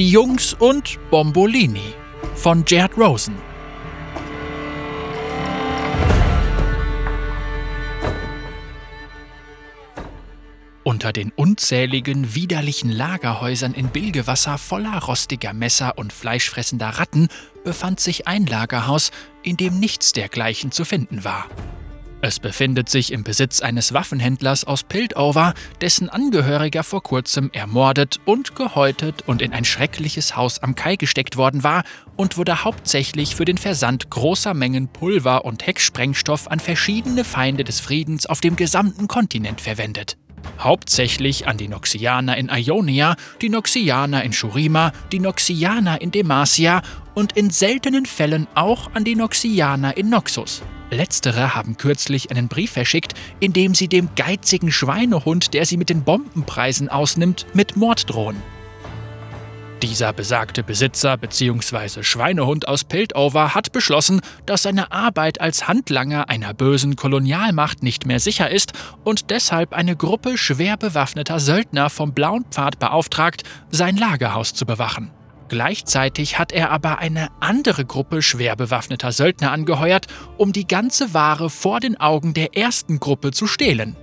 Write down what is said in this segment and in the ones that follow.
Die Jungs und Bombolini von Gerd Rosen. Unter den unzähligen, widerlichen Lagerhäusern in Bilgewasser voller rostiger Messer und fleischfressender Ratten befand sich ein Lagerhaus, in dem nichts dergleichen zu finden war. Es befindet sich im Besitz eines Waffenhändlers aus Piltover, dessen Angehöriger vor kurzem ermordet und gehäutet und in ein schreckliches Haus am Kai gesteckt worden war und wurde hauptsächlich für den Versand großer Mengen Pulver und Hecksprengstoff an verschiedene Feinde des Friedens auf dem gesamten Kontinent verwendet. Hauptsächlich an die Noxianer in Ionia, die Noxianer in Shurima, die Noxianer in Demacia und in seltenen Fällen auch an die Noxianer in Noxus. Letztere haben kürzlich einen Brief verschickt, in dem sie dem geizigen Schweinehund, der sie mit den Bombenpreisen ausnimmt, mit Mord drohen. Dieser besagte Besitzer bzw. Schweinehund aus Piltover hat beschlossen, dass seine Arbeit als Handlanger einer bösen Kolonialmacht nicht mehr sicher ist und deshalb eine Gruppe schwer bewaffneter Söldner vom Blauen Pfad beauftragt, sein Lagerhaus zu bewachen. Gleichzeitig hat er aber eine andere Gruppe schwer bewaffneter Söldner angeheuert, um die ganze Ware vor den Augen der ersten Gruppe zu stehlen.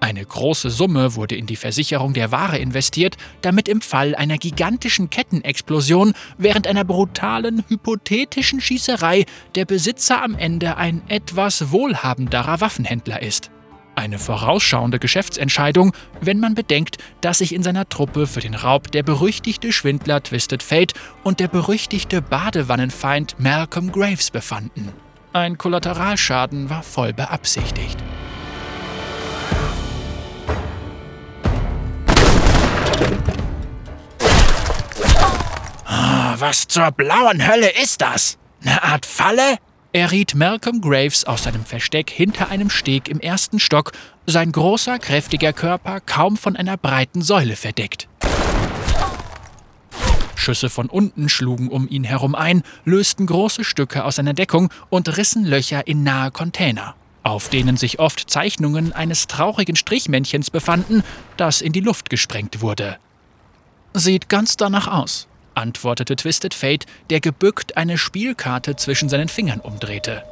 Eine große Summe wurde in die Versicherung der Ware investiert, damit im Fall einer gigantischen Kettenexplosion während einer brutalen, hypothetischen Schießerei der Besitzer am Ende ein etwas wohlhabenderer Waffenhändler ist. Eine vorausschauende Geschäftsentscheidung, wenn man bedenkt, dass sich in seiner Truppe für den Raub der berüchtigte Schwindler Twisted Fate und der berüchtigte Badewannenfeind Malcolm Graves befanden. Ein Kollateralschaden war voll beabsichtigt. Was zur blauen Hölle ist das? Eine Art Falle? Erriet Malcolm Graves aus seinem Versteck hinter einem Steg im ersten Stock, sein großer, kräftiger Körper kaum von einer breiten Säule verdeckt. Schüsse von unten schlugen um ihn herum ein, lösten große Stücke aus seiner Deckung und rissen Löcher in nahe Container, auf denen sich oft Zeichnungen eines traurigen Strichmännchens befanden, das in die Luft gesprengt wurde. Sieht ganz danach aus antwortete Twisted Fate, der gebückt eine Spielkarte zwischen seinen Fingern umdrehte.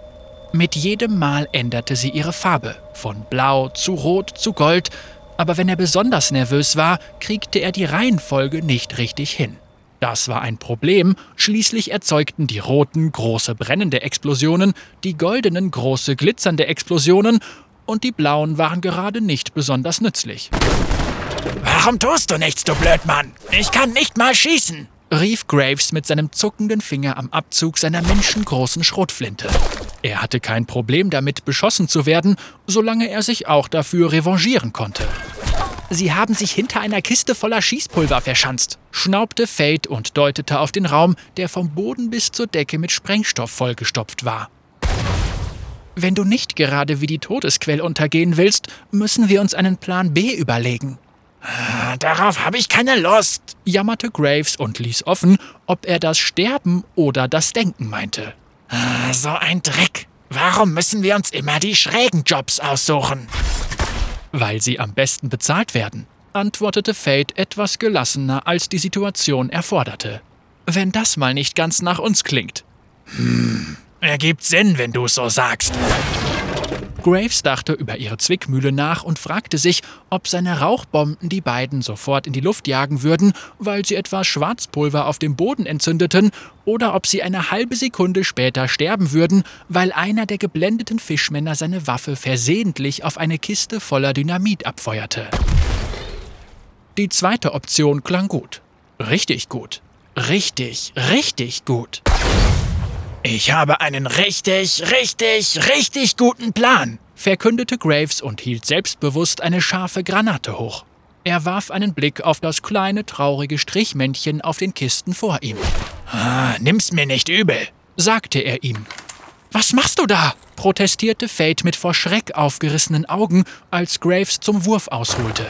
Mit jedem Mal änderte sie ihre Farbe, von blau zu rot zu gold, aber wenn er besonders nervös war, kriegte er die Reihenfolge nicht richtig hin. Das war ein Problem, schließlich erzeugten die roten große brennende Explosionen, die goldenen große glitzernde Explosionen und die blauen waren gerade nicht besonders nützlich. Warum tust du nichts, du Blödmann? Ich kann nicht mal schießen rief Graves mit seinem zuckenden Finger am Abzug seiner menschengroßen Schrotflinte. Er hatte kein Problem damit, beschossen zu werden, solange er sich auch dafür revanchieren konnte. Sie haben sich hinter einer Kiste voller Schießpulver verschanzt, schnaubte Fate und deutete auf den Raum, der vom Boden bis zur Decke mit Sprengstoff vollgestopft war. Wenn du nicht gerade wie die Todesquell untergehen willst, müssen wir uns einen Plan B überlegen. Darauf habe ich keine Lust, jammerte Graves und ließ offen, ob er das Sterben oder das Denken meinte. Ah, so ein Dreck. Warum müssen wir uns immer die schrägen Jobs aussuchen? Weil sie am besten bezahlt werden, antwortete Fate etwas gelassener, als die Situation erforderte. Wenn das mal nicht ganz nach uns klingt. Hm, ergibt Sinn, wenn du es so sagst. Graves dachte über ihre Zwickmühle nach und fragte sich, ob seine Rauchbomben die beiden sofort in die Luft jagen würden, weil sie etwas Schwarzpulver auf dem Boden entzündeten, oder ob sie eine halbe Sekunde später sterben würden, weil einer der geblendeten Fischmänner seine Waffe versehentlich auf eine Kiste voller Dynamit abfeuerte. Die zweite Option klang gut. Richtig gut. Richtig, richtig gut. Ich habe einen richtig, richtig, richtig guten Plan, verkündete Graves und hielt selbstbewusst eine scharfe Granate hoch. Er warf einen Blick auf das kleine, traurige Strichmännchen auf den Kisten vor ihm. Ah, nimm's mir nicht übel, sagte er ihm. Was machst du da? protestierte Fate mit vor Schreck aufgerissenen Augen, als Graves zum Wurf ausholte.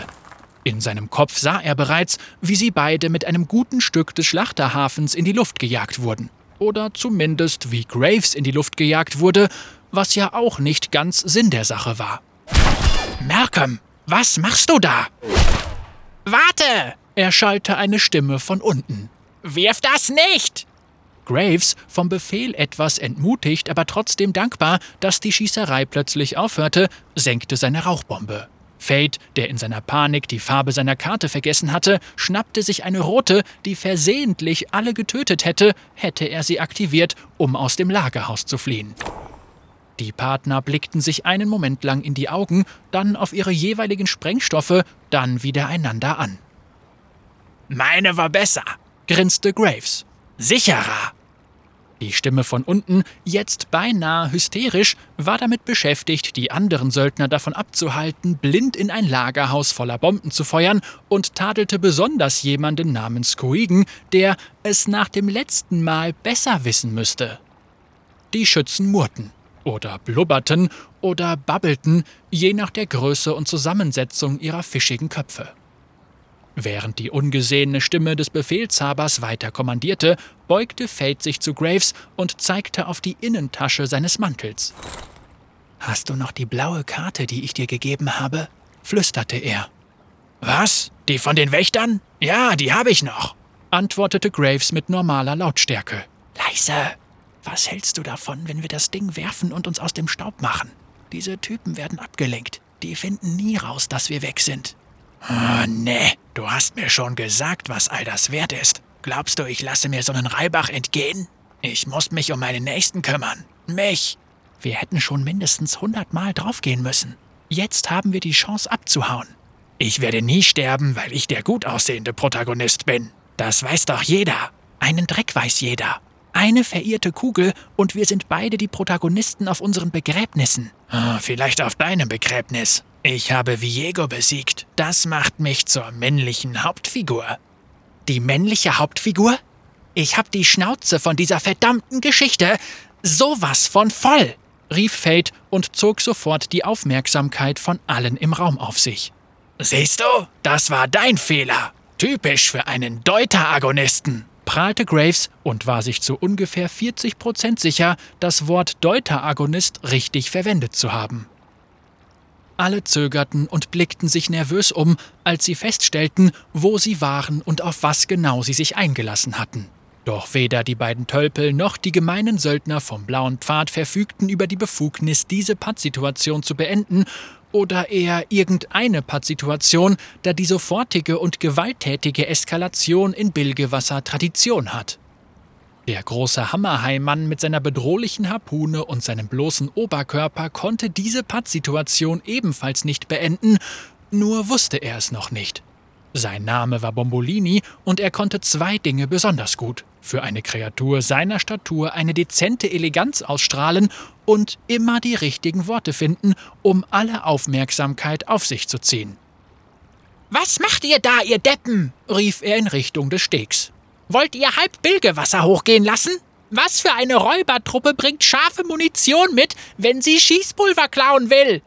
In seinem Kopf sah er bereits, wie sie beide mit einem guten Stück des Schlachterhafens in die Luft gejagt wurden oder zumindest wie Graves in die Luft gejagt wurde, was ja auch nicht ganz Sinn der Sache war. Malcolm, was machst du da? Warte! erschallte eine Stimme von unten. Wirf das nicht! Graves, vom Befehl etwas entmutigt, aber trotzdem dankbar, dass die Schießerei plötzlich aufhörte, senkte seine Rauchbombe. Fate, der in seiner Panik die Farbe seiner Karte vergessen hatte, schnappte sich eine rote, die versehentlich alle getötet hätte, hätte er sie aktiviert, um aus dem Lagerhaus zu fliehen. Die Partner blickten sich einen Moment lang in die Augen, dann auf ihre jeweiligen Sprengstoffe, dann wieder einander an. Meine war besser, grinste Graves. Sicherer. Die Stimme von unten, jetzt beinahe hysterisch, war damit beschäftigt, die anderen Söldner davon abzuhalten, blind in ein Lagerhaus voller Bomben zu feuern und tadelte besonders jemanden namens Koigen, der es nach dem letzten Mal besser wissen müsste. Die Schützen murrten oder blubberten oder babbelten, je nach der Größe und Zusammensetzung ihrer fischigen Köpfe. Während die ungesehene Stimme des Befehlshabers weiter kommandierte, beugte Fate sich zu Graves und zeigte auf die Innentasche seines Mantels. Hast du noch die blaue Karte, die ich dir gegeben habe? flüsterte er. Was? Die von den Wächtern? Ja, die habe ich noch, antwortete Graves mit normaler Lautstärke. Leise. Was hältst du davon, wenn wir das Ding werfen und uns aus dem Staub machen? Diese Typen werden abgelenkt. Die finden nie raus, dass wir weg sind. Oh, nee, du hast mir schon gesagt, was all das wert ist. Glaubst du, ich lasse mir so einen Reibach entgehen? Ich muss mich um meine Nächsten kümmern. Mich. Wir hätten schon mindestens hundertmal draufgehen müssen. Jetzt haben wir die Chance abzuhauen. Ich werde nie sterben, weil ich der gut aussehende Protagonist bin. Das weiß doch jeder. Einen Dreck weiß jeder. Eine verirrte Kugel und wir sind beide die Protagonisten auf unseren Begräbnissen. Oh, vielleicht auf deinem Begräbnis. Ich habe Viego besiegt. Das macht mich zur männlichen Hauptfigur. Die männliche Hauptfigur? Ich hab die Schnauze von dieser verdammten Geschichte sowas von voll, rief Fate und zog sofort die Aufmerksamkeit von allen im Raum auf sich. Siehst du, das war dein Fehler. Typisch für einen Deuteragonisten prahlte Graves und war sich zu ungefähr 40 Prozent sicher, das Wort Deuteragonist richtig verwendet zu haben. Alle zögerten und blickten sich nervös um, als sie feststellten, wo sie waren und auf was genau sie sich eingelassen hatten. Doch weder die beiden Tölpel noch die gemeinen Söldner vom Blauen Pfad verfügten über die Befugnis, diese Pattsituation zu beenden oder eher irgendeine Pattsituation, da die sofortige und gewalttätige Eskalation in Bilgewasser Tradition hat. Der große Hammerhaimann mit seiner bedrohlichen Harpune und seinem bloßen Oberkörper konnte diese Pattsituation ebenfalls nicht beenden, nur wusste er es noch nicht. Sein Name war Bombolini und er konnte zwei Dinge besonders gut. Für eine Kreatur seiner Statur eine dezente Eleganz ausstrahlen und immer die richtigen Worte finden, um alle Aufmerksamkeit auf sich zu ziehen. Was macht ihr da, ihr Deppen? rief er in Richtung des Stegs. Wollt ihr halb Bilgewasser hochgehen lassen? Was für eine Räubertruppe bringt scharfe Munition mit, wenn sie Schießpulver klauen will?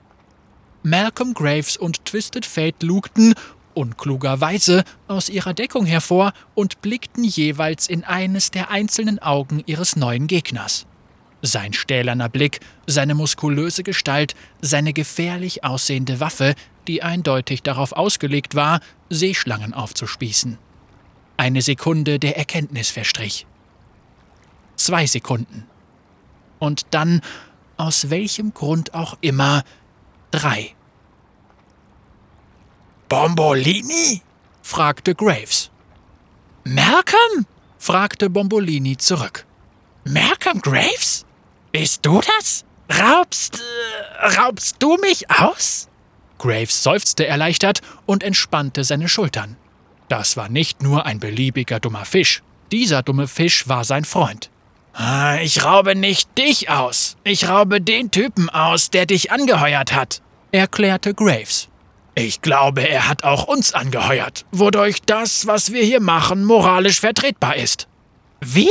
Malcolm Graves und Twisted Fate lugten, unklugerweise, aus ihrer Deckung hervor und blickten jeweils in eines der einzelnen Augen ihres neuen Gegners. Sein stählerner Blick, seine muskulöse Gestalt, seine gefährlich aussehende Waffe, die eindeutig darauf ausgelegt war, Seeschlangen aufzuspießen. Eine Sekunde der Erkenntnis verstrich. Zwei Sekunden. Und dann, aus welchem Grund auch immer, drei. Bombolini? fragte Graves. Malcolm? fragte Bombolini zurück. Malcolm Graves? Bist du das? Raubst. Äh, raubst du mich aus? Graves seufzte erleichtert und entspannte seine Schultern. Das war nicht nur ein beliebiger dummer Fisch. Dieser dumme Fisch war sein Freund. Ah, ich raube nicht dich aus. Ich raube den Typen aus, der dich angeheuert hat, erklärte Graves. Ich glaube, er hat auch uns angeheuert, wodurch das, was wir hier machen, moralisch vertretbar ist. Wir?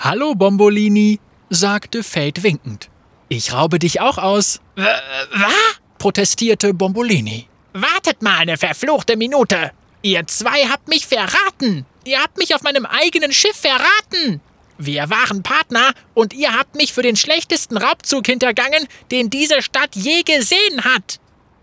Hallo, Bombolini, sagte Fate winkend. Ich raube dich auch aus. W was? protestierte Bombolini. Wartet mal eine verfluchte Minute. Ihr zwei habt mich verraten. Ihr habt mich auf meinem eigenen Schiff verraten. Wir waren Partner und ihr habt mich für den schlechtesten Raubzug hintergangen, den diese Stadt je gesehen hat.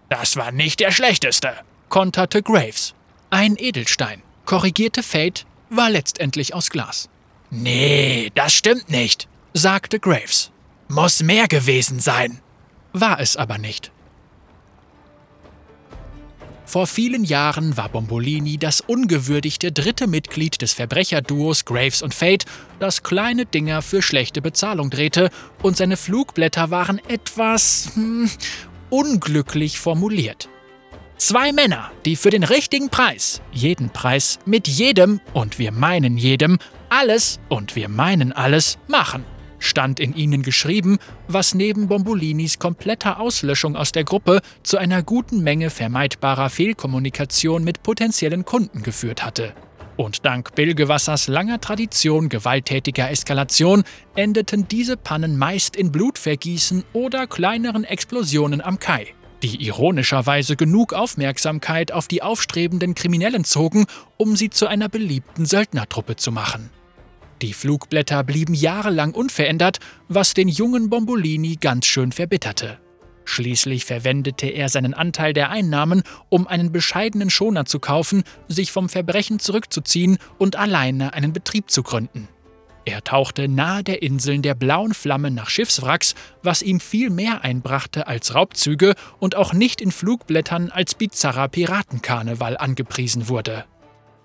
Das war nicht der schlechteste, konterte Graves. Ein Edelstein, korrigierte Fate, war letztendlich aus Glas. Nee, das stimmt nicht, sagte Graves. Muss mehr gewesen sein. War es aber nicht. Vor vielen Jahren war Bombolini das ungewürdigte dritte Mitglied des Verbrecherduos Graves und Fate, das kleine Dinger für schlechte Bezahlung drehte, und seine Flugblätter waren etwas hm, unglücklich formuliert. Zwei Männer, die für den richtigen Preis, jeden Preis, mit jedem, und wir meinen jedem, alles, und wir meinen alles, machen stand in ihnen geschrieben, was neben Bombolinis kompletter Auslöschung aus der Gruppe zu einer guten Menge vermeidbarer Fehlkommunikation mit potenziellen Kunden geführt hatte. Und dank Bilgewassers langer Tradition gewalttätiger Eskalation endeten diese Pannen meist in Blutvergießen oder kleineren Explosionen am Kai, die ironischerweise genug Aufmerksamkeit auf die aufstrebenden Kriminellen zogen, um sie zu einer beliebten Söldnertruppe zu machen. Die Flugblätter blieben jahrelang unverändert, was den jungen Bombolini ganz schön verbitterte. Schließlich verwendete er seinen Anteil der Einnahmen, um einen bescheidenen Schoner zu kaufen, sich vom Verbrechen zurückzuziehen und alleine einen Betrieb zu gründen. Er tauchte nahe der Inseln der blauen Flamme nach Schiffswracks, was ihm viel mehr einbrachte als Raubzüge und auch nicht in Flugblättern als bizarrer Piratenkarneval angepriesen wurde.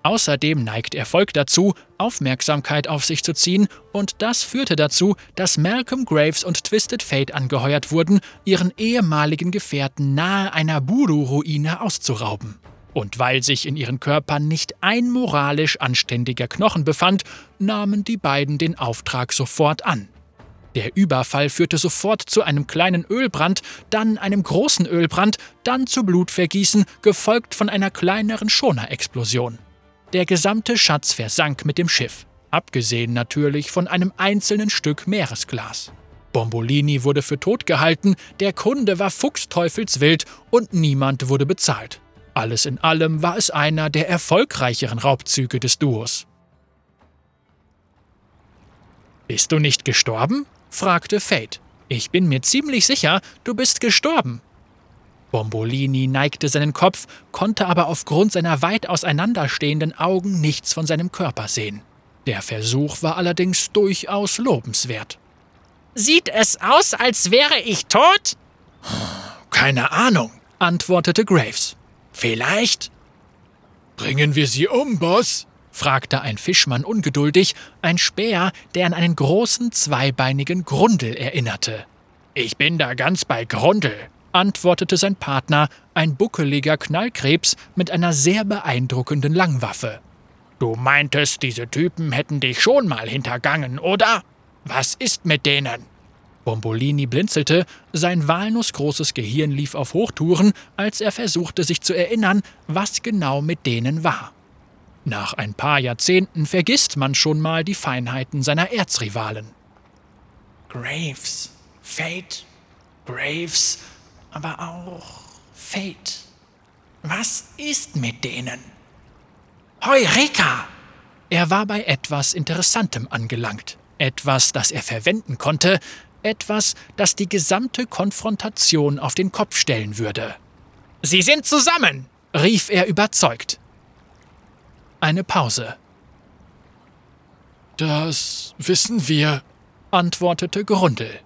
Außerdem neigt Erfolg dazu, Aufmerksamkeit auf sich zu ziehen, und das führte dazu, dass Malcolm Graves und Twisted Fate angeheuert wurden, ihren ehemaligen Gefährten nahe einer Buru-Ruine auszurauben. Und weil sich in ihren Körpern nicht ein moralisch anständiger Knochen befand, nahmen die beiden den Auftrag sofort an. Der Überfall führte sofort zu einem kleinen Ölbrand, dann einem großen Ölbrand, dann zu Blutvergießen, gefolgt von einer kleineren Schonerexplosion. Der gesamte Schatz versank mit dem Schiff, abgesehen natürlich von einem einzelnen Stück Meeresglas. Bombolini wurde für tot gehalten, der Kunde war fuchsteufelswild und niemand wurde bezahlt. Alles in allem war es einer der erfolgreicheren Raubzüge des Duos. Bist du nicht gestorben? fragte Fate. Ich bin mir ziemlich sicher, du bist gestorben. Bombolini neigte seinen Kopf, konnte aber aufgrund seiner weit auseinanderstehenden Augen nichts von seinem Körper sehen. Der Versuch war allerdings durchaus lobenswert. Sieht es aus, als wäre ich tot? Keine Ahnung, antwortete Graves. Vielleicht? Bringen wir sie um, Boss? fragte ein Fischmann ungeduldig, ein Speer, der an einen großen zweibeinigen Grundel erinnerte. Ich bin da ganz bei Grundel, antwortete sein Partner, ein buckeliger Knallkrebs mit einer sehr beeindruckenden Langwaffe. Du meintest, diese Typen hätten dich schon mal hintergangen, oder? Was ist mit denen? Bombolini blinzelte, sein walnussgroßes Gehirn lief auf Hochtouren, als er versuchte sich zu erinnern, was genau mit denen war. Nach ein paar Jahrzehnten vergisst man schon mal die Feinheiten seiner Erzrivalen. Graves, Fate, Graves, aber auch Fate. Was ist mit denen? Heureka! Er war bei etwas Interessantem angelangt. Etwas, das er verwenden konnte. Etwas, das die gesamte Konfrontation auf den Kopf stellen würde. Sie sind zusammen! rief er überzeugt. Eine Pause. Das wissen wir, antwortete Grundel.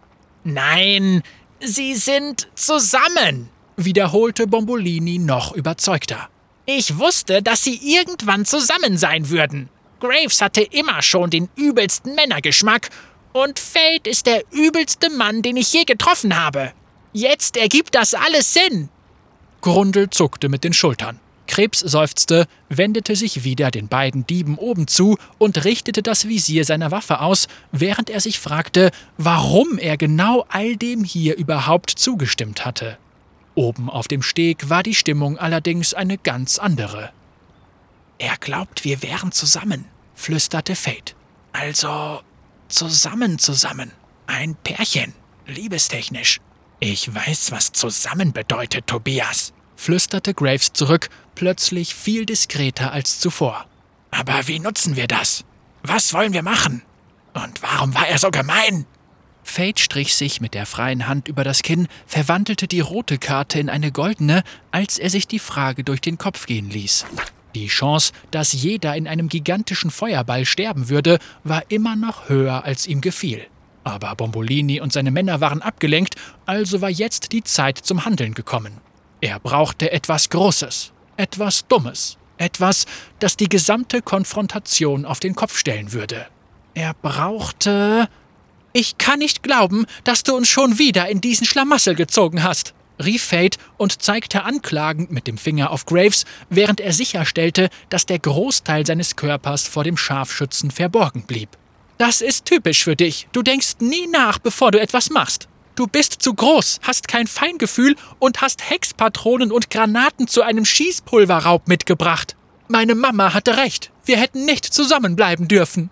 Nein, Sie sind zusammen, wiederholte Bombolini noch überzeugter. Ich wusste, dass sie irgendwann zusammen sein würden. Graves hatte immer schon den übelsten Männergeschmack und Fate ist der übelste Mann, den ich je getroffen habe. Jetzt ergibt das alles Sinn. Grundel zuckte mit den Schultern. Krebs seufzte, wendete sich wieder den beiden Dieben oben zu und richtete das Visier seiner Waffe aus, während er sich fragte, warum er genau all dem hier überhaupt zugestimmt hatte. Oben auf dem Steg war die Stimmung allerdings eine ganz andere. Er glaubt, wir wären zusammen, flüsterte Fate. Also zusammen zusammen. Ein Pärchen, liebestechnisch. Ich weiß, was zusammen bedeutet, Tobias flüsterte Graves zurück, plötzlich viel diskreter als zuvor. Aber wie nutzen wir das? Was wollen wir machen? Und warum war er so gemein? Fate strich sich mit der freien Hand über das Kinn, verwandelte die rote Karte in eine goldene, als er sich die Frage durch den Kopf gehen ließ. Die Chance, dass jeder in einem gigantischen Feuerball sterben würde, war immer noch höher, als ihm gefiel. Aber Bombolini und seine Männer waren abgelenkt, also war jetzt die Zeit zum Handeln gekommen. Er brauchte etwas Großes, etwas Dummes, etwas, das die gesamte Konfrontation auf den Kopf stellen würde. Er brauchte. Ich kann nicht glauben, dass du uns schon wieder in diesen Schlamassel gezogen hast, rief Fate und zeigte anklagend mit dem Finger auf Graves, während er sicherstellte, dass der Großteil seines Körpers vor dem Scharfschützen verborgen blieb. Das ist typisch für dich. Du denkst nie nach, bevor du etwas machst. Du bist zu groß, hast kein Feingefühl und hast Hexpatronen und Granaten zu einem Schießpulverraub mitgebracht. Meine Mama hatte recht. Wir hätten nicht zusammenbleiben dürfen.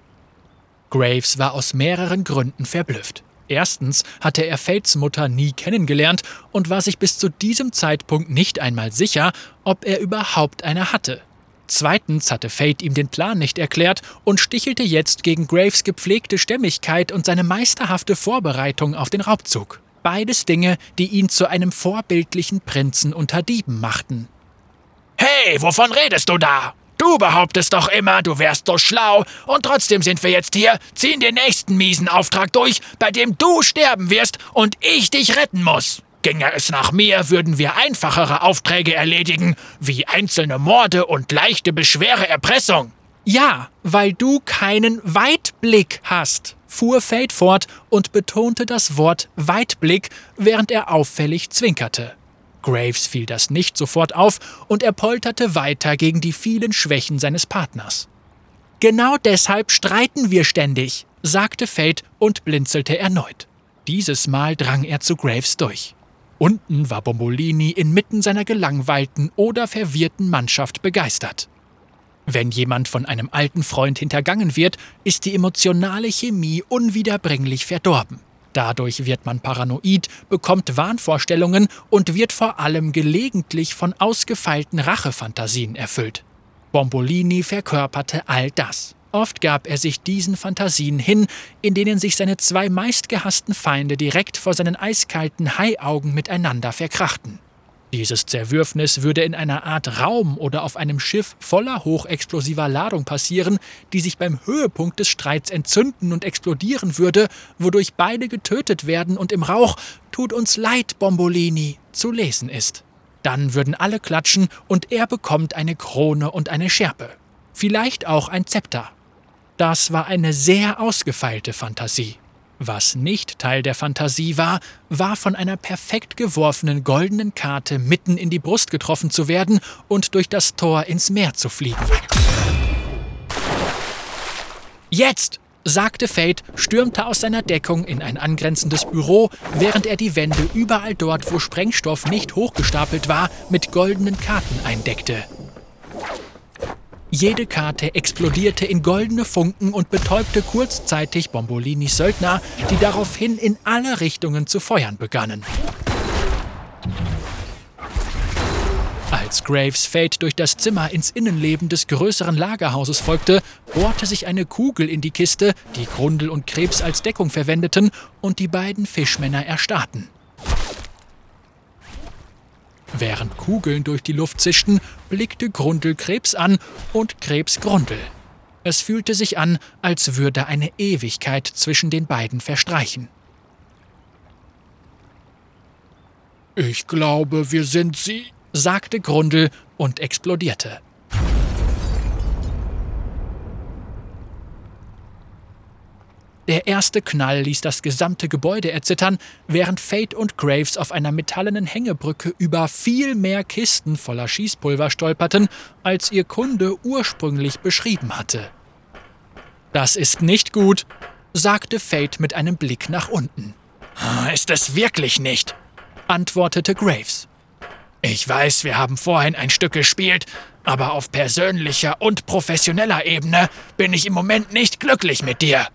Graves war aus mehreren Gründen verblüfft. Erstens hatte er Fates Mutter nie kennengelernt und war sich bis zu diesem Zeitpunkt nicht einmal sicher, ob er überhaupt eine hatte. Zweitens hatte Fate ihm den Plan nicht erklärt und stichelte jetzt gegen Graves gepflegte Stämmigkeit und seine meisterhafte Vorbereitung auf den Raubzug. Beides Dinge, die ihn zu einem vorbildlichen Prinzen unter Dieben machten. Hey, wovon redest du da? Du behauptest doch immer, du wärst so schlau, und trotzdem sind wir jetzt hier, ziehen den nächsten miesen Auftrag durch, bei dem du sterben wirst und ich dich retten muss. Ginge es nach mir, würden wir einfachere Aufträge erledigen, wie einzelne Morde und leichte beschwere Erpressung. Ja, weil du keinen Weitblick hast, fuhr Fate fort und betonte das Wort Weitblick, während er auffällig zwinkerte. Graves fiel das nicht sofort auf und er polterte weiter gegen die vielen Schwächen seines Partners. Genau deshalb streiten wir ständig, sagte Fate und blinzelte erneut. Dieses Mal drang er zu Graves durch. Unten war Bombolini inmitten seiner gelangweilten oder verwirrten Mannschaft begeistert. Wenn jemand von einem alten Freund hintergangen wird, ist die emotionale Chemie unwiederbringlich verdorben. Dadurch wird man paranoid, bekommt Wahnvorstellungen und wird vor allem gelegentlich von ausgefeilten Rachefantasien erfüllt. Bombolini verkörperte all das. Oft gab er sich diesen Fantasien hin, in denen sich seine zwei meistgehassten Feinde direkt vor seinen eiskalten Haiaugen miteinander verkrachten. Dieses Zerwürfnis würde in einer Art Raum oder auf einem Schiff voller hochexplosiver Ladung passieren, die sich beim Höhepunkt des Streits entzünden und explodieren würde, wodurch beide getötet werden und im Rauch Tut uns leid, Bombolini zu lesen ist. Dann würden alle klatschen und er bekommt eine Krone und eine Schärpe. Vielleicht auch ein Zepter. Das war eine sehr ausgefeilte Fantasie. Was nicht Teil der Fantasie war, war von einer perfekt geworfenen goldenen Karte mitten in die Brust getroffen zu werden und durch das Tor ins Meer zu fliegen. Jetzt! sagte Fate, stürmte aus seiner Deckung in ein angrenzendes Büro, während er die Wände überall dort, wo Sprengstoff nicht hochgestapelt war, mit goldenen Karten eindeckte. Jede Karte explodierte in goldene Funken und betäubte kurzzeitig Bombolinis Söldner, die daraufhin in alle Richtungen zu feuern begannen. Als Graves Fate durch das Zimmer ins Innenleben des größeren Lagerhauses folgte, bohrte sich eine Kugel in die Kiste, die Grundel und Krebs als Deckung verwendeten, und die beiden Fischmänner erstarrten. Während Kugeln durch die Luft zischten, blickte Grundel Krebs an und Krebs Grundel. Es fühlte sich an, als würde eine Ewigkeit zwischen den beiden verstreichen. Ich glaube, wir sind sie, sagte Grundel und explodierte. Der erste Knall ließ das gesamte Gebäude erzittern, während Fate und Graves auf einer metallenen Hängebrücke über viel mehr Kisten voller Schießpulver stolperten, als ihr Kunde ursprünglich beschrieben hatte. Das ist nicht gut, sagte Fate mit einem Blick nach unten. Ist es wirklich nicht, antwortete Graves. Ich weiß, wir haben vorhin ein Stück gespielt, aber auf persönlicher und professioneller Ebene bin ich im Moment nicht glücklich mit dir.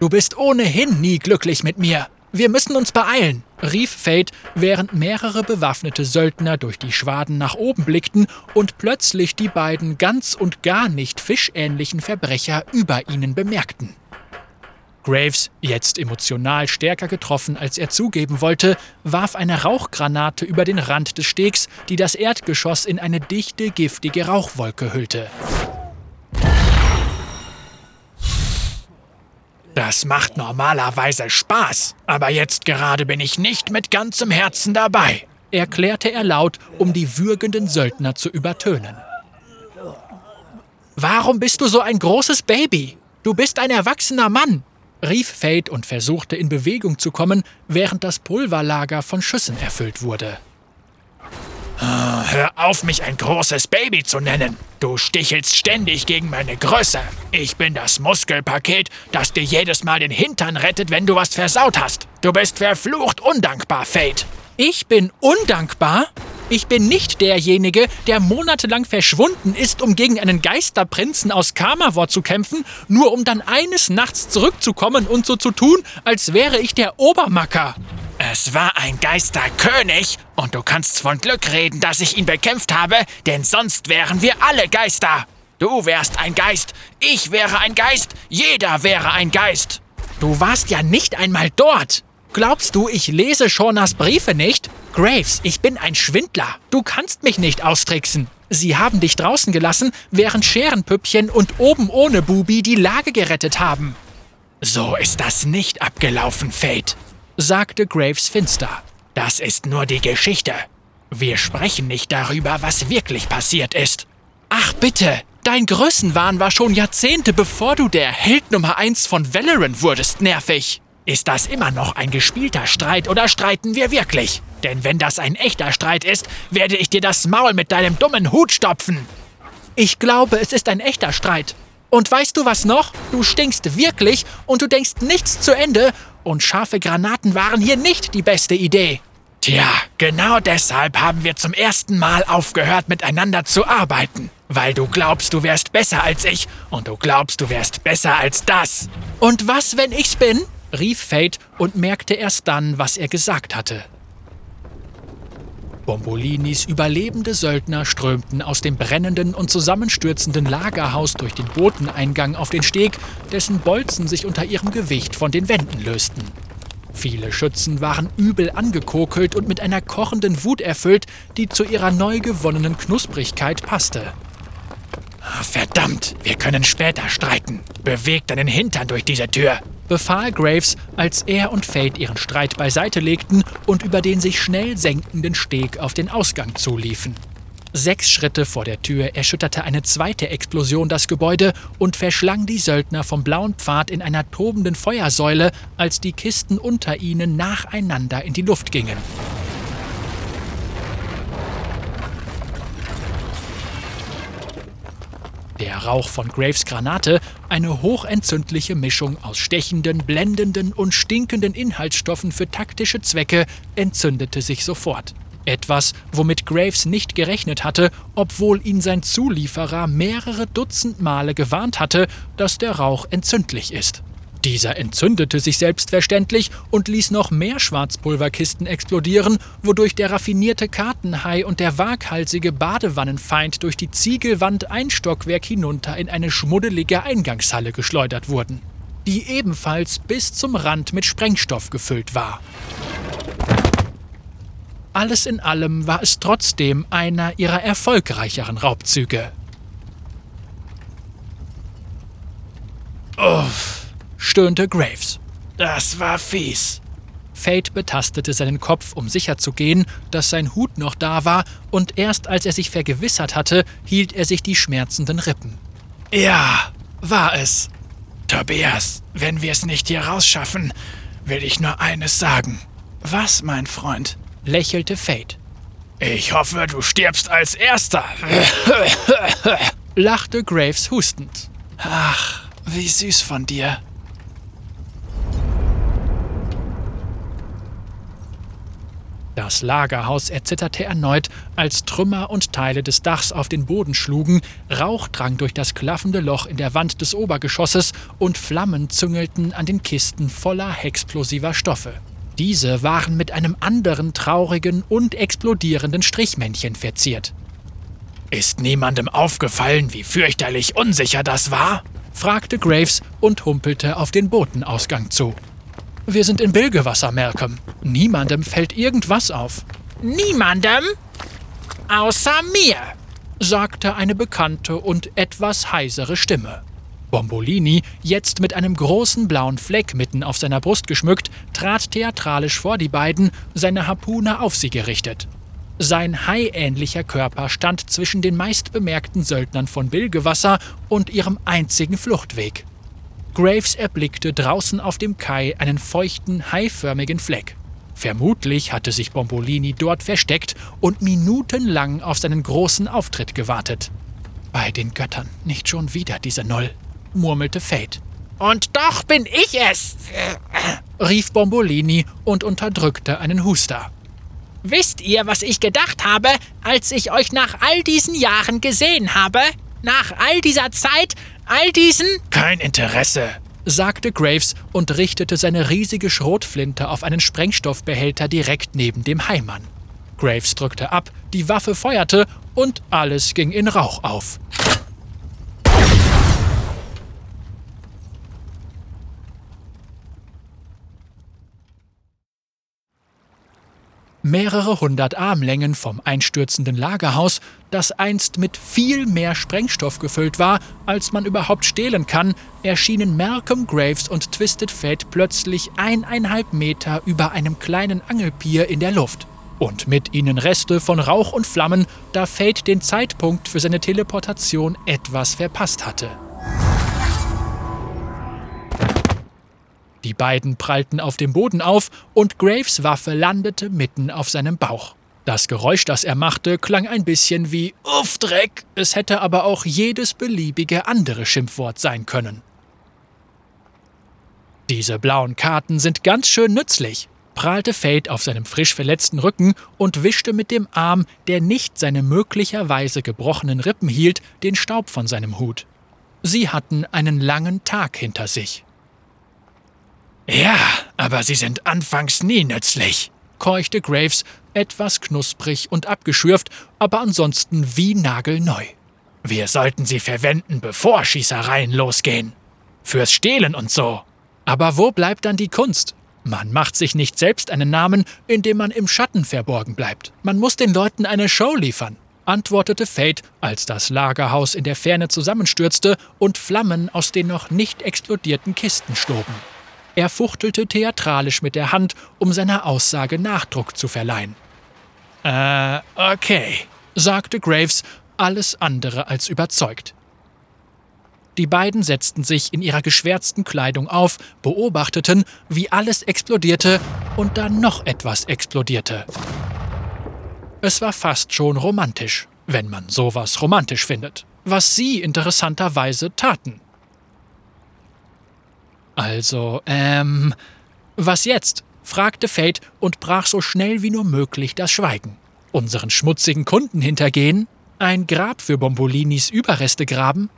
Du bist ohnehin nie glücklich mit mir. Wir müssen uns beeilen, rief Fate, während mehrere bewaffnete Söldner durch die Schwaden nach oben blickten und plötzlich die beiden ganz und gar nicht fischähnlichen Verbrecher über ihnen bemerkten. Graves, jetzt emotional stärker getroffen, als er zugeben wollte, warf eine Rauchgranate über den Rand des Stegs, die das Erdgeschoss in eine dichte, giftige Rauchwolke hüllte. Das macht normalerweise Spaß, aber jetzt gerade bin ich nicht mit ganzem Herzen dabei, erklärte er laut, um die würgenden Söldner zu übertönen. Warum bist du so ein großes Baby? Du bist ein erwachsener Mann, rief Fate und versuchte in Bewegung zu kommen, während das Pulverlager von Schüssen erfüllt wurde. Hör auf, mich ein großes Baby zu nennen. Du stichelst ständig gegen meine Größe. Ich bin das Muskelpaket, das dir jedes Mal den Hintern rettet, wenn du was versaut hast. Du bist verflucht undankbar, Fate. Ich bin undankbar? Ich bin nicht derjenige, der monatelang verschwunden ist, um gegen einen Geisterprinzen aus Kamavor zu kämpfen, nur um dann eines Nachts zurückzukommen und so zu tun, als wäre ich der Obermacker. Es war ein Geisterkönig und du kannst von Glück reden, dass ich ihn bekämpft habe, denn sonst wären wir alle Geister. Du wärst ein Geist, ich wäre ein Geist, jeder wäre ein Geist. Du warst ja nicht einmal dort. Glaubst du, ich lese Shaunas Briefe nicht? Graves, ich bin ein Schwindler. Du kannst mich nicht austricksen. Sie haben dich draußen gelassen, während Scherenpüppchen und oben ohne Bubi die Lage gerettet haben. So ist das nicht abgelaufen, Fate sagte Graves finster. Das ist nur die Geschichte. Wir sprechen nicht darüber, was wirklich passiert ist. Ach bitte, dein Größenwahn war schon Jahrzehnte bevor du der Held Nummer 1 von Valorant wurdest, nervig. Ist das immer noch ein gespielter Streit oder streiten wir wirklich? Denn wenn das ein echter Streit ist, werde ich dir das Maul mit deinem dummen Hut stopfen. Ich glaube, es ist ein echter Streit. Und weißt du was noch? Du stinkst wirklich und du denkst nichts zu Ende und scharfe Granaten waren hier nicht die beste Idee. Tja, genau deshalb haben wir zum ersten Mal aufgehört, miteinander zu arbeiten. Weil du glaubst, du wärst besser als ich und du glaubst, du wärst besser als das. Und was, wenn ich's bin? rief Fate und merkte erst dann, was er gesagt hatte. Bombolinis überlebende Söldner strömten aus dem brennenden und zusammenstürzenden Lagerhaus durch den Boteneingang auf den Steg, dessen Bolzen sich unter ihrem Gewicht von den Wänden lösten. Viele Schützen waren übel angekokelt und mit einer kochenden Wut erfüllt, die zu ihrer neu gewonnenen Knusprigkeit passte. Verdammt, wir können später streiten. Beweg deinen Hintern durch diese Tür befahl Graves, als er und Fate ihren Streit beiseite legten und über den sich schnell senkenden Steg auf den Ausgang zuliefen. Sechs Schritte vor der Tür erschütterte eine zweite Explosion das Gebäude und verschlang die Söldner vom blauen Pfad in einer tobenden Feuersäule, als die Kisten unter ihnen nacheinander in die Luft gingen. Der Rauch von Graves Granate, eine hochentzündliche Mischung aus stechenden, blendenden und stinkenden Inhaltsstoffen für taktische Zwecke, entzündete sich sofort. Etwas, womit Graves nicht gerechnet hatte, obwohl ihn sein Zulieferer mehrere Dutzend Male gewarnt hatte, dass der Rauch entzündlich ist. Dieser entzündete sich selbstverständlich und ließ noch mehr Schwarzpulverkisten explodieren, wodurch der raffinierte Kartenhai und der waghalsige Badewannenfeind durch die Ziegelwand ein Stockwerk hinunter in eine schmuddelige Eingangshalle geschleudert wurden, die ebenfalls bis zum Rand mit Sprengstoff gefüllt war. Alles in allem war es trotzdem einer ihrer erfolgreicheren Raubzüge. Uff stöhnte Graves. Das war fies. Fate betastete seinen Kopf, um sicherzugehen, dass sein Hut noch da war, und erst als er sich vergewissert hatte, hielt er sich die schmerzenden Rippen. Ja, war es. Tobias, wenn wir es nicht hier rausschaffen, will ich nur eines sagen. Was, mein Freund? lächelte Fate. Ich hoffe, du stirbst als Erster. lachte Graves hustend. Ach, wie süß von dir. Das Lagerhaus erzitterte erneut, als Trümmer und Teile des Dachs auf den Boden schlugen, Rauch drang durch das klaffende Loch in der Wand des Obergeschosses und Flammen züngelten an den Kisten voller explosiver Stoffe. Diese waren mit einem anderen traurigen und explodierenden Strichmännchen verziert. Ist niemandem aufgefallen, wie fürchterlich unsicher das war? fragte Graves und humpelte auf den Botenausgang zu. Wir sind in Bilgewasser, Malcolm. Niemandem fällt irgendwas auf. Niemandem? Außer mir, sagte eine bekannte und etwas heisere Stimme. Bombolini, jetzt mit einem großen blauen Fleck mitten auf seiner Brust geschmückt, trat theatralisch vor die beiden, seine Harpune auf sie gerichtet. Sein haiähnlicher Körper stand zwischen den meistbemerkten Söldnern von Bilgewasser und ihrem einzigen Fluchtweg. Graves erblickte draußen auf dem Kai einen feuchten, haiförmigen Fleck. Vermutlich hatte sich Bombolini dort versteckt und minutenlang auf seinen großen Auftritt gewartet. Bei den Göttern nicht schon wieder diese Null, murmelte Fate. Und doch bin ich es, rief Bombolini und unterdrückte einen Huster. Wisst ihr, was ich gedacht habe, als ich euch nach all diesen Jahren gesehen habe? Nach all dieser Zeit, all diesen. Kein Interesse, sagte Graves und richtete seine riesige Schrotflinte auf einen Sprengstoffbehälter direkt neben dem Heimann. Graves drückte ab, die Waffe feuerte und alles ging in Rauch auf. Mehrere hundert Armlängen vom einstürzenden Lagerhaus, das einst mit viel mehr Sprengstoff gefüllt war, als man überhaupt stehlen kann, erschienen Malcolm Graves und Twisted Fate plötzlich eineinhalb Meter über einem kleinen Angelpier in der Luft. Und mit ihnen Reste von Rauch und Flammen, da Fate den Zeitpunkt für seine Teleportation etwas verpasst hatte. Die beiden prallten auf dem Boden auf und Graves Waffe landete mitten auf seinem Bauch. Das Geräusch, das er machte, klang ein bisschen wie Uff Dreck, es hätte aber auch jedes beliebige andere Schimpfwort sein können. Diese blauen Karten sind ganz schön nützlich, prahlte Fate auf seinem frisch verletzten Rücken und wischte mit dem Arm, der nicht seine möglicherweise gebrochenen Rippen hielt, den Staub von seinem Hut. Sie hatten einen langen Tag hinter sich. Ja, aber sie sind anfangs nie nützlich, keuchte Graves, etwas knusprig und abgeschürft, aber ansonsten wie nagelneu. Wir sollten sie verwenden, bevor Schießereien losgehen. Fürs Stehlen und so. Aber wo bleibt dann die Kunst? Man macht sich nicht selbst einen Namen, indem man im Schatten verborgen bleibt. Man muss den Leuten eine Show liefern, antwortete Fate, als das Lagerhaus in der Ferne zusammenstürzte und Flammen aus den noch nicht explodierten Kisten stoben. Er fuchtelte theatralisch mit der Hand, um seiner Aussage Nachdruck zu verleihen. Äh, okay, sagte Graves, alles andere als überzeugt. Die beiden setzten sich in ihrer geschwärzten Kleidung auf, beobachteten, wie alles explodierte und dann noch etwas explodierte. Es war fast schon romantisch, wenn man sowas romantisch findet, was sie interessanterweise taten. Also, ähm, was jetzt? fragte Fate und brach so schnell wie nur möglich das Schweigen. Unseren schmutzigen Kunden hintergehen? Ein Grab für Bombolinis Überreste graben?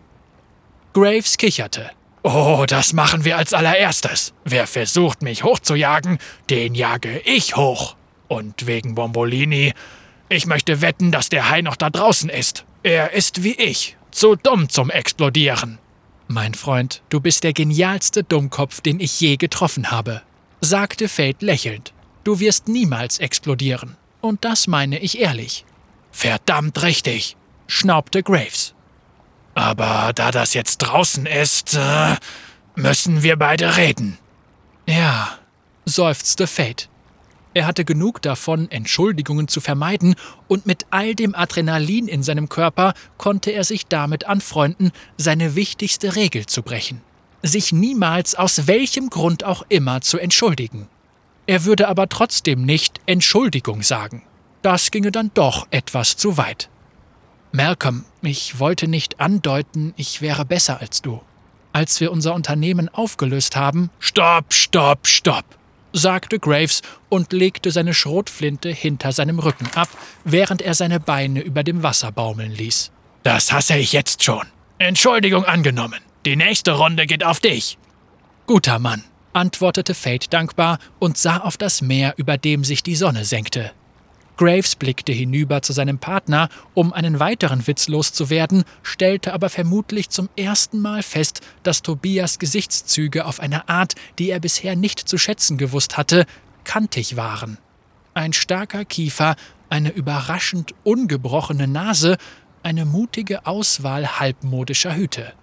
Graves kicherte. Oh, das machen wir als allererstes. Wer versucht, mich hochzujagen, den jage ich hoch. Und wegen Bombolini, ich möchte wetten, dass der Hai noch da draußen ist. Er ist wie ich, zu dumm zum Explodieren. Mein Freund, du bist der genialste Dummkopf, den ich je getroffen habe, sagte Fate lächelnd. Du wirst niemals explodieren. Und das meine ich ehrlich. Verdammt richtig, schnaubte Graves. Aber da das jetzt draußen ist, äh, müssen wir beide reden. Ja, seufzte Fate. Er hatte genug davon, Entschuldigungen zu vermeiden, und mit all dem Adrenalin in seinem Körper konnte er sich damit anfreunden, seine wichtigste Regel zu brechen. Sich niemals aus welchem Grund auch immer zu entschuldigen. Er würde aber trotzdem nicht Entschuldigung sagen. Das ginge dann doch etwas zu weit. Malcolm, ich wollte nicht andeuten, ich wäre besser als du. Als wir unser Unternehmen aufgelöst haben. Stopp, stopp, stopp! Sagte Graves und legte seine Schrotflinte hinter seinem Rücken ab, während er seine Beine über dem Wasser baumeln ließ. Das hasse ich jetzt schon. Entschuldigung angenommen. Die nächste Runde geht auf dich. Guter Mann, antwortete Fate dankbar und sah auf das Meer, über dem sich die Sonne senkte. Graves blickte hinüber zu seinem Partner, um einen weiteren Witz loszuwerden, stellte aber vermutlich zum ersten Mal fest, dass Tobias Gesichtszüge auf eine Art, die er bisher nicht zu schätzen gewusst hatte, kantig waren. Ein starker Kiefer, eine überraschend ungebrochene Nase, eine mutige Auswahl halbmodischer Hüte.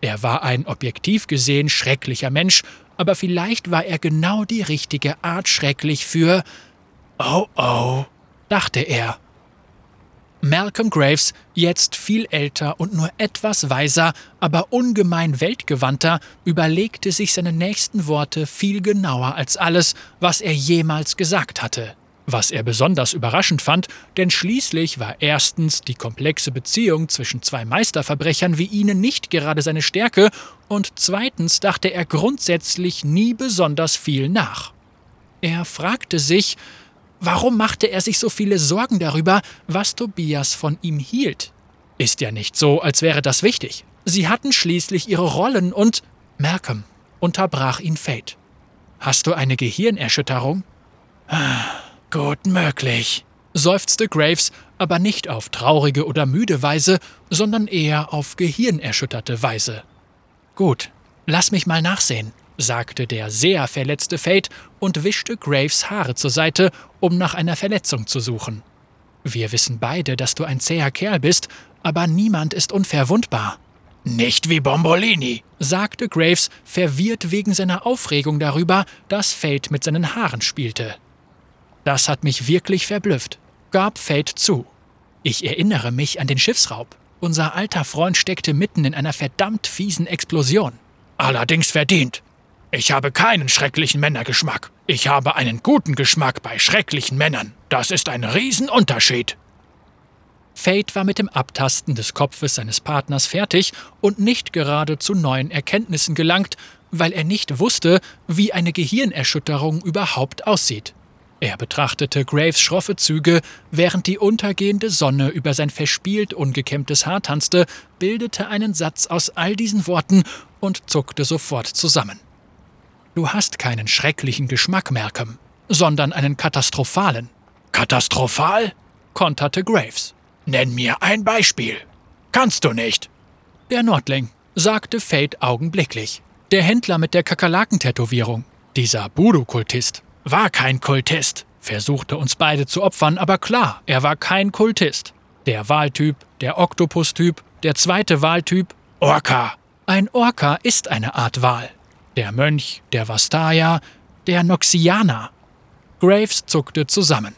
Er war ein objektiv gesehen schrecklicher Mensch, aber vielleicht war er genau die richtige Art schrecklich für Oh oh dachte er. Malcolm Graves, jetzt viel älter und nur etwas weiser, aber ungemein weltgewandter, überlegte sich seine nächsten Worte viel genauer als alles, was er jemals gesagt hatte. Was er besonders überraschend fand, denn schließlich war erstens die komplexe Beziehung zwischen zwei Meisterverbrechern wie ihnen nicht gerade seine Stärke, und zweitens dachte er grundsätzlich nie besonders viel nach. Er fragte sich, Warum machte er sich so viele Sorgen darüber, was Tobias von ihm hielt? Ist ja nicht so, als wäre das wichtig. Sie hatten schließlich ihre Rollen und Malcolm unterbrach ihn Fate. Hast du eine Gehirnerschütterung? Gut möglich, seufzte Graves, aber nicht auf traurige oder müde Weise, sondern eher auf gehirnerschütterte Weise. Gut, lass mich mal nachsehen sagte der sehr verletzte Fate und wischte Graves Haare zur Seite, um nach einer Verletzung zu suchen. Wir wissen beide, dass du ein zäher Kerl bist, aber niemand ist unverwundbar. Nicht wie Bombolini, sagte Graves, verwirrt wegen seiner Aufregung darüber, dass Fate mit seinen Haaren spielte. Das hat mich wirklich verblüfft, gab Fate zu. Ich erinnere mich an den Schiffsraub. Unser alter Freund steckte mitten in einer verdammt fiesen Explosion. Allerdings verdient, ich habe keinen schrecklichen Männergeschmack. Ich habe einen guten Geschmack bei schrecklichen Männern. Das ist ein Riesenunterschied. Fate war mit dem Abtasten des Kopfes seines Partners fertig und nicht gerade zu neuen Erkenntnissen gelangt, weil er nicht wusste, wie eine Gehirnerschütterung überhaupt aussieht. Er betrachtete Graves schroffe Züge, während die untergehende Sonne über sein verspielt ungekämmtes Haar tanzte, bildete einen Satz aus all diesen Worten und zuckte sofort zusammen. Du hast keinen schrecklichen Geschmack, Malcolm, sondern einen katastrophalen. Katastrophal? konterte Graves. Nenn mir ein Beispiel. Kannst du nicht. Der Nordling, sagte Fate augenblicklich. Der Händler mit der Kakerlakentätowierung. Dieser Budo-Kultist. War kein Kultist. Versuchte uns beide zu opfern, aber klar, er war kein Kultist. Der Wahltyp, der Oktopus-Typ, der zweite Wahltyp. Orca. Ein Orca ist eine Art Wahl der Mönch, der Vastaya, der Noxianer. Graves zuckte zusammen.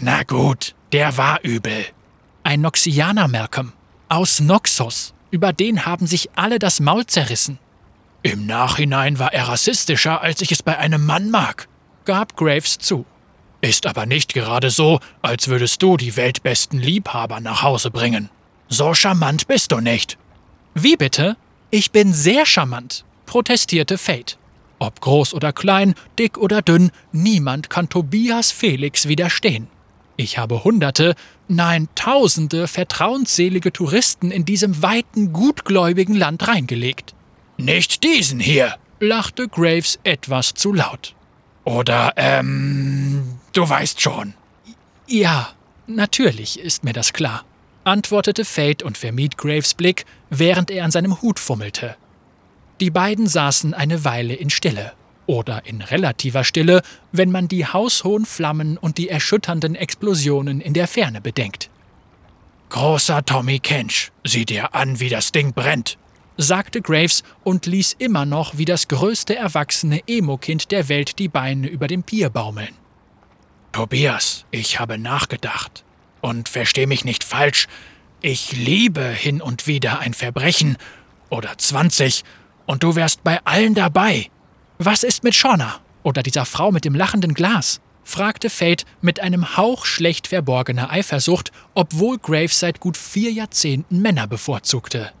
Na gut, der war übel. Ein Noxianer, Malcolm. Aus Noxus. Über den haben sich alle das Maul zerrissen. Im Nachhinein war er rassistischer, als ich es bei einem Mann mag, gab Graves zu. Ist aber nicht gerade so, als würdest du die weltbesten Liebhaber nach Hause bringen. So charmant bist du nicht. Wie bitte? Ich bin sehr charmant protestierte Fate. Ob groß oder klein, dick oder dünn, niemand kann Tobias Felix widerstehen. Ich habe Hunderte, nein Tausende vertrauensselige Touristen in diesem weiten, gutgläubigen Land reingelegt. Nicht diesen hier, lachte Graves etwas zu laut. Oder, ähm, du weißt schon. Ja, natürlich ist mir das klar, antwortete Fate und vermied Graves Blick, während er an seinem Hut fummelte. Die beiden saßen eine Weile in Stille. Oder in relativer Stille, wenn man die haushohen Flammen und die erschütternden Explosionen in der Ferne bedenkt. Großer Tommy Kench, sieh dir an, wie das Ding brennt, sagte Graves und ließ immer noch wie das größte erwachsene Emo-Kind der Welt die Beine über dem Pier baumeln. Tobias, ich habe nachgedacht. Und versteh mich nicht falsch, ich liebe hin und wieder ein Verbrechen oder zwanzig und du wärst bei allen dabei. Was ist mit Shauna oder dieser Frau mit dem lachenden Glas? fragte Fate mit einem Hauch schlecht verborgener Eifersucht, obwohl Graves seit gut vier Jahrzehnten Männer bevorzugte.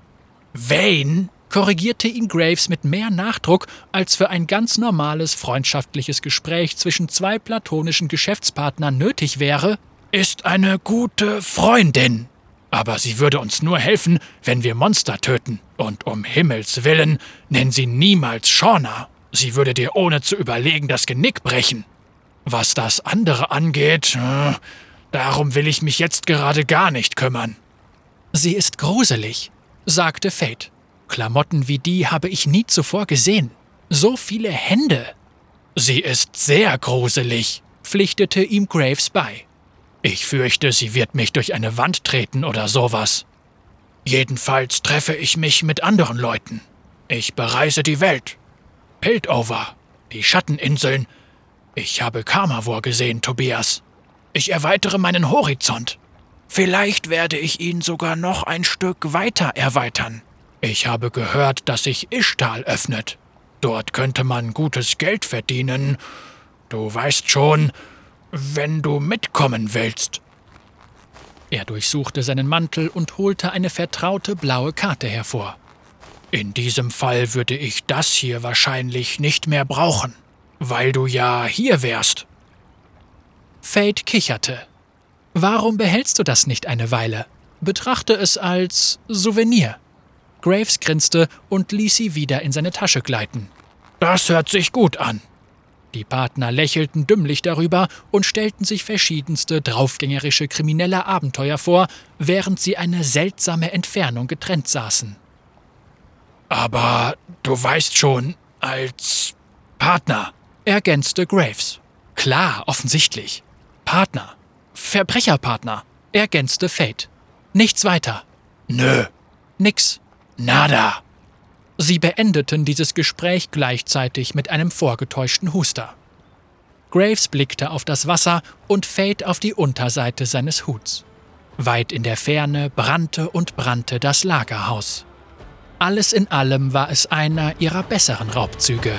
Wayne? korrigierte ihn Graves mit mehr Nachdruck als für ein ganz normales freundschaftliches Gespräch zwischen zwei platonischen Geschäftspartnern nötig wäre, ist eine gute Freundin. Aber sie würde uns nur helfen, wenn wir Monster töten. Und um Himmels willen, nenn sie niemals Shauna. Sie würde dir ohne zu überlegen das Genick brechen. Was das andere angeht, äh, darum will ich mich jetzt gerade gar nicht kümmern. Sie ist gruselig, sagte Fate. Klamotten wie die habe ich nie zuvor gesehen. So viele Hände. Sie ist sehr gruselig, pflichtete ihm Graves bei. Ich fürchte, sie wird mich durch eine Wand treten oder sowas. Jedenfalls treffe ich mich mit anderen Leuten. Ich bereise die Welt. Piltover, die Schatteninseln. Ich habe Karmavor gesehen, Tobias. Ich erweitere meinen Horizont. Vielleicht werde ich ihn sogar noch ein Stück weiter erweitern. Ich habe gehört, dass sich Ishtal öffnet. Dort könnte man gutes Geld verdienen. Du weißt schon, wenn du mitkommen willst. Er durchsuchte seinen Mantel und holte eine vertraute blaue Karte hervor. In diesem Fall würde ich das hier wahrscheinlich nicht mehr brauchen, weil du ja hier wärst. Fate kicherte. Warum behältst du das nicht eine Weile? Betrachte es als Souvenir. Graves grinste und ließ sie wieder in seine Tasche gleiten. Das hört sich gut an. Die Partner lächelten dümmlich darüber und stellten sich verschiedenste draufgängerische kriminelle Abenteuer vor, während sie eine seltsame Entfernung getrennt saßen. Aber du weißt schon, als Partner, ergänzte Graves. Klar, offensichtlich. Partner. Verbrecherpartner, ergänzte Fate. Nichts weiter. Nö. Nix. Nada. Sie beendeten dieses Gespräch gleichzeitig mit einem vorgetäuschten Huster. Graves blickte auf das Wasser und Fate auf die Unterseite seines Huts. Weit in der Ferne brannte und brannte das Lagerhaus. Alles in allem war es einer ihrer besseren Raubzüge.